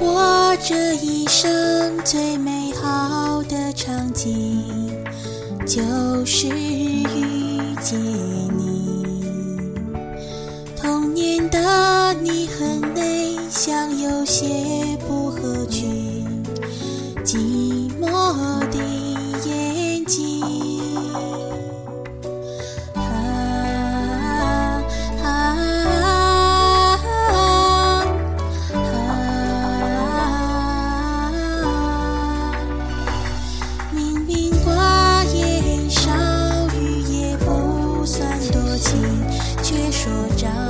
我这一生最美好的场景，就是遇见你。童年的你很内向，有些。却说长